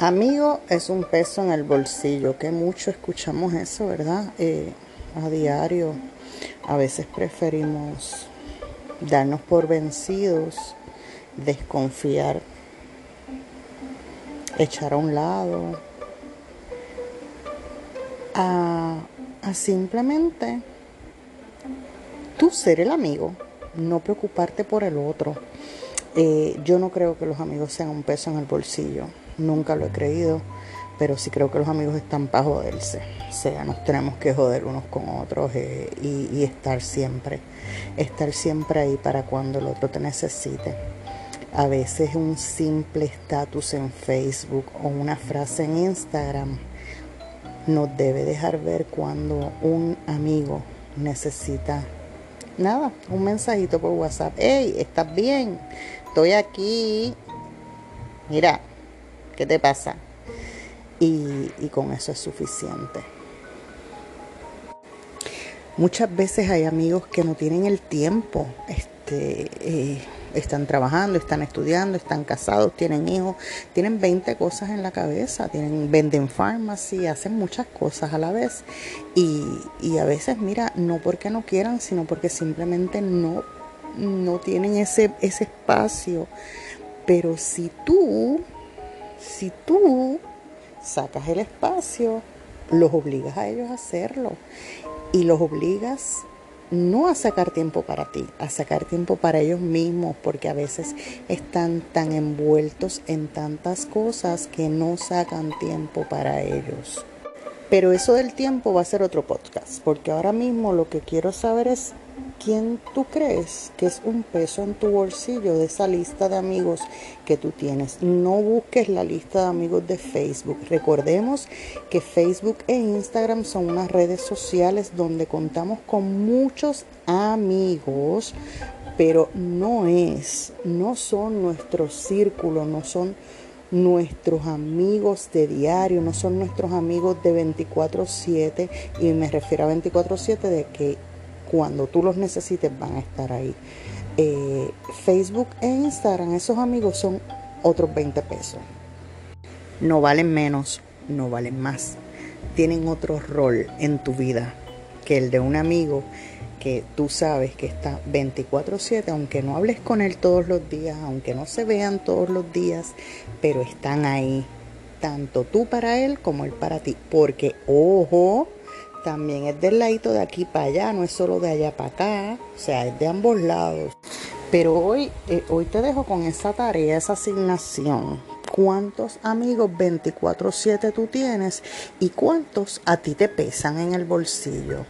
Amigo es un peso en el bolsillo, que mucho escuchamos eso, ¿verdad? Eh, a diario. A veces preferimos darnos por vencidos, desconfiar, echar a un lado, a, simplemente tú ser el amigo, no preocuparte por el otro. Eh, yo no creo que los amigos sean un peso en el bolsillo nunca lo he creído, pero sí creo que los amigos están para joderse. O sea, nos tenemos que joder unos con otros eh, y, estar siempre, estar siempre ahí para cuando el otro te necesite. A veces un simple estatus en Facebook o una frase en Instagram nos debe dejar ver cuando un amigo necesita nada, un mensajito por WhatsApp. Hey, ¿estás bien? Estoy aquí. Mira, ¿Qué te pasa? Y, con eso es suficiente. Muchas veces hay amigos que no tienen el tiempo, este, eh, están trabajando, están estudiando, están casados, tienen hijos, tienen 20 cosas en la cabeza, tienen, venden farmacy, hacen muchas cosas a la vez. Y, y a veces, mira, no porque no quieran, sino porque simplemente no, no tienen ese, ese espacio. Pero si tú si tú sacas el espacio, los obligas a ellos a hacerlo y los obligas no a sacar tiempo para ti, a sacar tiempo para ellos mismos, porque a veces están tan envueltos en tantas cosas que no sacan tiempo para ellos. Pero eso del tiempo va a ser otro podcast, porque ahora mismo lo que quiero saber es quién tú crees que es un peso en tu bolsillo de esa lista de amigos que tú tienes. No busques la lista de amigos de Facebook. Recordemos que Facebook e Instagram son unas redes sociales donde contamos con muchos amigos, pero no es, no son nuestro círculo, no son nuestros amigos de diario, no son nuestros amigos de 24/7 y me refiero a 24/7 de que cuando tú los necesites van a estar ahí. Eh, Facebook e Instagram, esos amigos son otros 20 pesos. No valen menos, no valen más. Tienen otro rol en tu vida que el de un amigo que tú sabes que está 24/7, aunque no hables con él todos los días, aunque no se vean todos los días, pero están ahí, tanto tú para él como él para ti. Porque, ojo, también es del ladito de aquí para allá, no es solo de allá para acá, o sea, es de ambos lados. Pero hoy, eh, hoy te dejo con esa tarea, esa asignación. ¿Cuántos amigos 24/7 tú tienes y cuántos a ti te pesan en el bolsillo?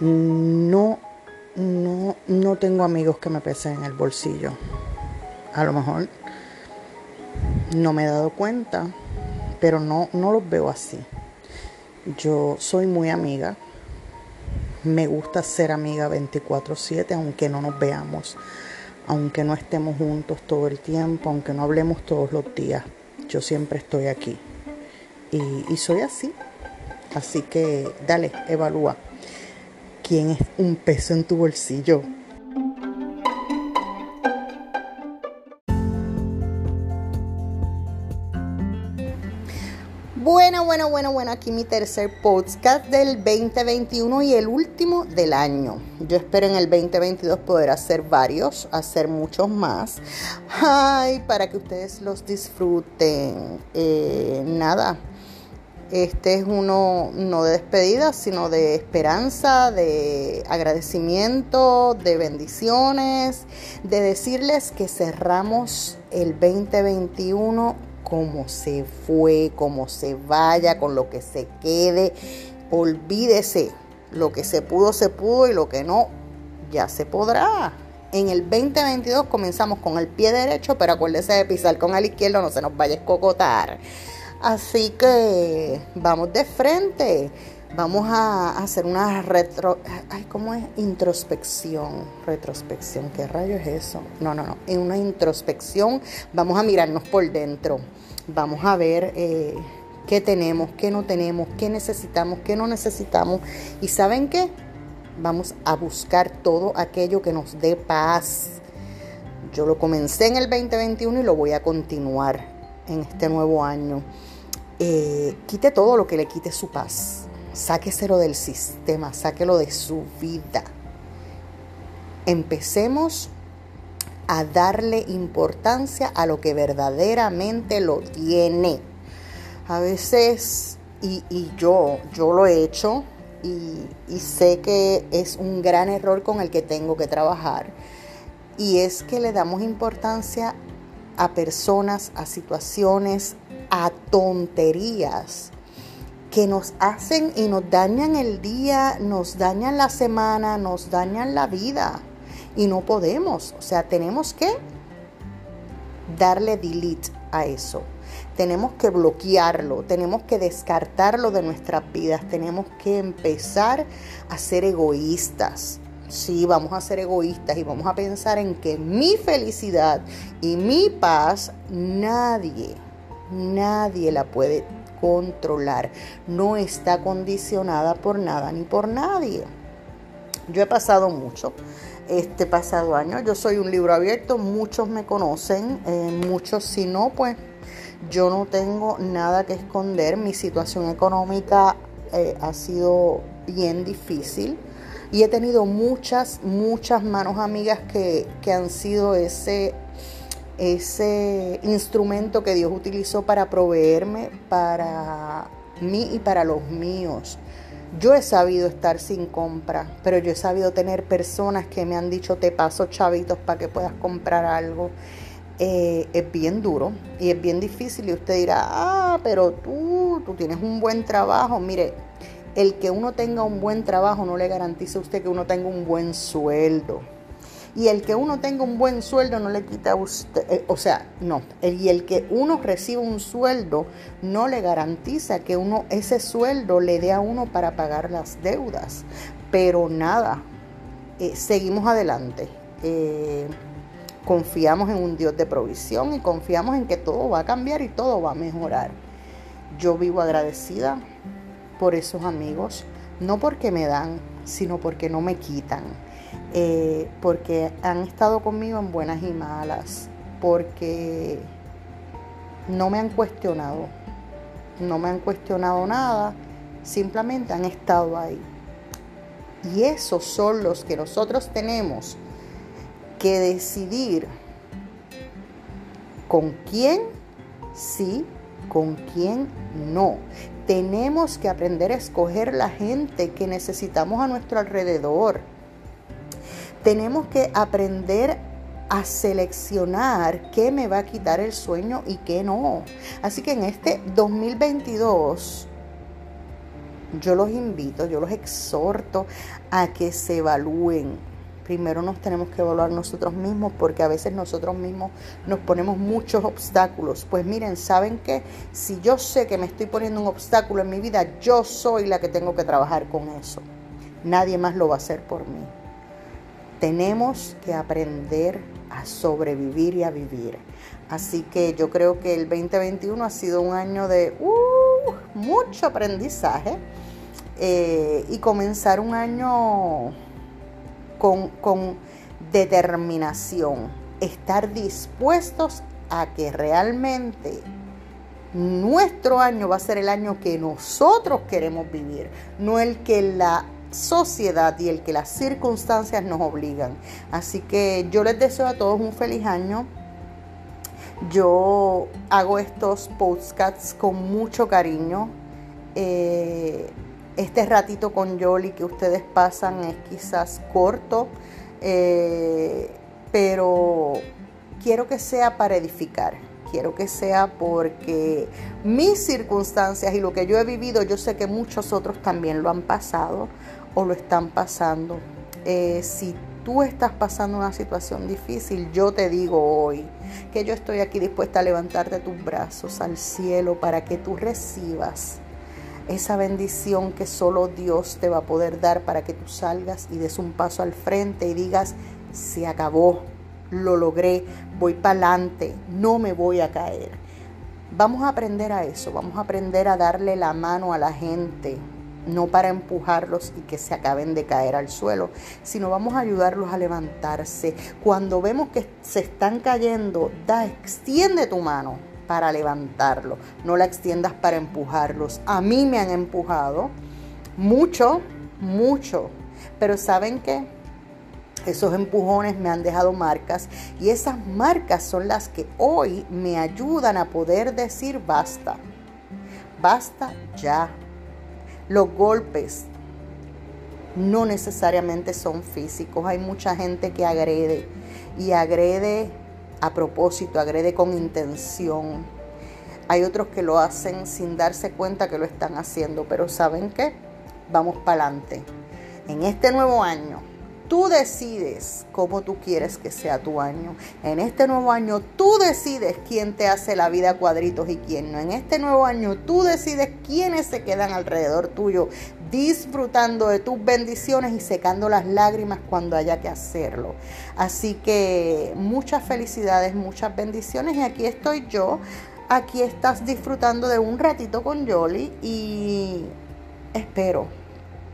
No, no, no tengo amigos que me pesen en el bolsillo. A lo mejor no me he dado cuenta, pero no, no los veo así. Yo soy muy amiga. Me gusta ser amiga 24/7, aunque no nos veamos, aunque no estemos juntos todo el tiempo, aunque no hablemos todos los días. Yo siempre estoy aquí. Y, y soy así. Así que dale, evalúa. ¿Quién es un peso en tu bolsillo? Bueno, bueno, bueno, aquí mi tercer podcast del 2021 y el último del año. Yo espero en el 2022 poder hacer varios, hacer muchos más. Para que ustedes los disfruten. Eh, nada, este es uno no de despedida, sino de esperanza, de agradecimiento, de bendiciones, de decirles que cerramos el 2021 como se fue, como se vaya, con lo que se quede. Olvídese, lo que se pudo, se pudo y lo que no, ya se podrá. En el 2022 comenzamos con el pie derecho, pero acuérdese de pisar con el izquierdo, no se nos vaya a escocotar. Así que vamos de frente. Vamos a hacer una retro. Ay, ¿cómo es? Introspección. Retrospección. ¿Qué rayo es eso? No, no, no. En una introspección vamos a mirarnos por dentro. Vamos a ver eh, qué tenemos, qué no tenemos, qué necesitamos, qué no necesitamos. ¿Y saben qué? Vamos a buscar todo aquello que nos dé paz. Yo lo comencé en el 2021 y lo voy a continuar en este nuevo año. Eh, quite todo lo que le quite su paz. Sáqueselo del sistema, sáquelo de su vida. Empecemos a darle importancia a lo que verdaderamente lo tiene. A veces, y, yo, yo lo he hecho y, y sé que es un gran error con el que tengo que trabajar. Y es que le damos importancia a personas, a situaciones, a tonterías que nos hacen y nos dañan el día, nos dañan la semana, nos dañan la vida y no podemos. O sea, tenemos que darle delete a eso. Tenemos que bloquearlo, tenemos que descartarlo de nuestras vidas, tenemos que empezar a ser egoístas. Sí, vamos a ser egoístas y vamos a pensar en que mi felicidad y mi paz nadie, nadie la puede controlar. No está condicionada por nada ni por nadie. Yo he pasado mucho este pasado año. Yo soy un libro abierto, muchos me conocen, eh, muchos si no, pues yo no tengo nada que esconder. Mi situación económica eh, ha sido bien difícil y he tenido muchas, muchas manos amigas que, que han sido ese ese instrumento que Dios utilizó para proveerme para mí y para los míos. Yo he sabido estar sin compra, pero yo he sabido tener personas que me han dicho te paso chavitos para que puedas comprar algo. Eh, es bien duro y es bien difícil y usted dirá, ah, pero tú, tú tienes un buen trabajo. Mire, el que uno tenga un buen trabajo no le garantiza a usted que uno tenga un buen sueldo. Y el que uno tenga un buen sueldo no le quita a usted, eh, o sea, no, y el que uno reciba un sueldo no le garantiza que uno ese sueldo le dé a uno para pagar las deudas. Pero nada, eh, seguimos adelante. Eh, confiamos en un Dios de provisión y confiamos en que todo va a cambiar y todo va a mejorar. Yo vivo agradecida por esos amigos, no porque me dan, sino porque no me quitan eh, porque han estado conmigo en buenas y malas, porque no me han cuestionado, no me han cuestionado nada, simplemente han estado ahí. Y esos son los que nosotros tenemos que decidir con quién sí, con quién no. Tenemos que aprender a escoger la gente que necesitamos a nuestro alrededor tenemos que aprender a seleccionar qué me va a quitar el sueño y qué no. Así que en este 2022 yo los invito, yo los exhorto a que se evalúen. Primero nos tenemos que evaluar nosotros mismos porque a veces nosotros mismos nos ponemos muchos obstáculos. Pues miren, ¿saben qué? Si yo sé que me estoy poniendo un obstáculo en mi vida, yo soy la que tengo que trabajar con eso. Nadie más lo va a hacer por mí. Tenemos que aprender a sobrevivir y a vivir. Así que yo creo que el 2021 ha sido un año de uh, mucho aprendizaje eh, y comenzar un año con, con determinación, estar dispuestos a que realmente nuestro año va a ser el año que nosotros queremos vivir, no el que la sociedad y el que las circunstancias nos obligan. Así que yo les deseo a todos un feliz año. Yo hago estos podcasts con mucho cariño. Eh, este ratito con Yoli que ustedes pasan es quizás corto, eh, pero quiero que sea para edificar quiero que sea porque mis circunstancias y lo que yo he vivido, yo sé que muchos otros también lo han pasado o lo están pasando. Eh, si tú estás pasando una situación difícil, yo te digo hoy que yo estoy aquí dispuesta a levantarte tus brazos al cielo para que tú recibas esa bendición que solo Dios te va a poder dar para que tú salgas y des un paso al frente y digas, se acabó, lo logré, voy para adelante, no me voy a caer. Vamos a aprender a eso, vamos a aprender a darle la mano a la gente, no para empujarlos y que se acaben de caer al suelo, sino vamos a ayudarlos a levantarse. Cuando vemos que se están cayendo, da, extiende tu mano para levantarlo, no la extiendas para empujarlos. A mí me han empujado mucho, mucho, pero ¿saben qué? Esos empujones me han dejado marcas y esas marcas son las que hoy me ayudan a poder decir basta. Basta ya. Los golpes no necesariamente son físicos. Hay mucha gente que agrede y agrede a propósito, agrede con intención. Hay otros que lo hacen sin darse cuenta que lo están haciendo, pero ¿saben qué? Vamos para adelante. En este nuevo año Tú decides cómo tú quieres que sea tu año. En este nuevo año tú decides quién te hace la vida cuadritos y quién no. En este nuevo año tú decides quiénes se quedan alrededor tuyo, disfrutando de tus bendiciones y secando las lágrimas cuando haya que hacerlo. Así que muchas felicidades, muchas bendiciones y aquí estoy yo. Aquí estás disfrutando de un ratito con Yoli y espero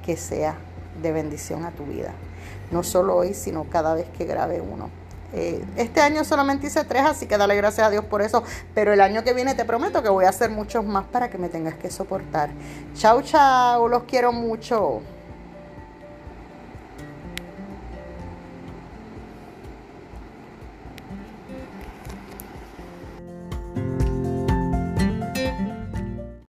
que sea de bendición a tu vida no solo hoy, sino cada vez que grabe uno. Eh, este año solamente hice tres, así que dale gracias a Dios por eso. Pero el año que viene te prometo que voy a hacer muchos más para que me tengas que soportar. Chau, chau, los quiero mucho.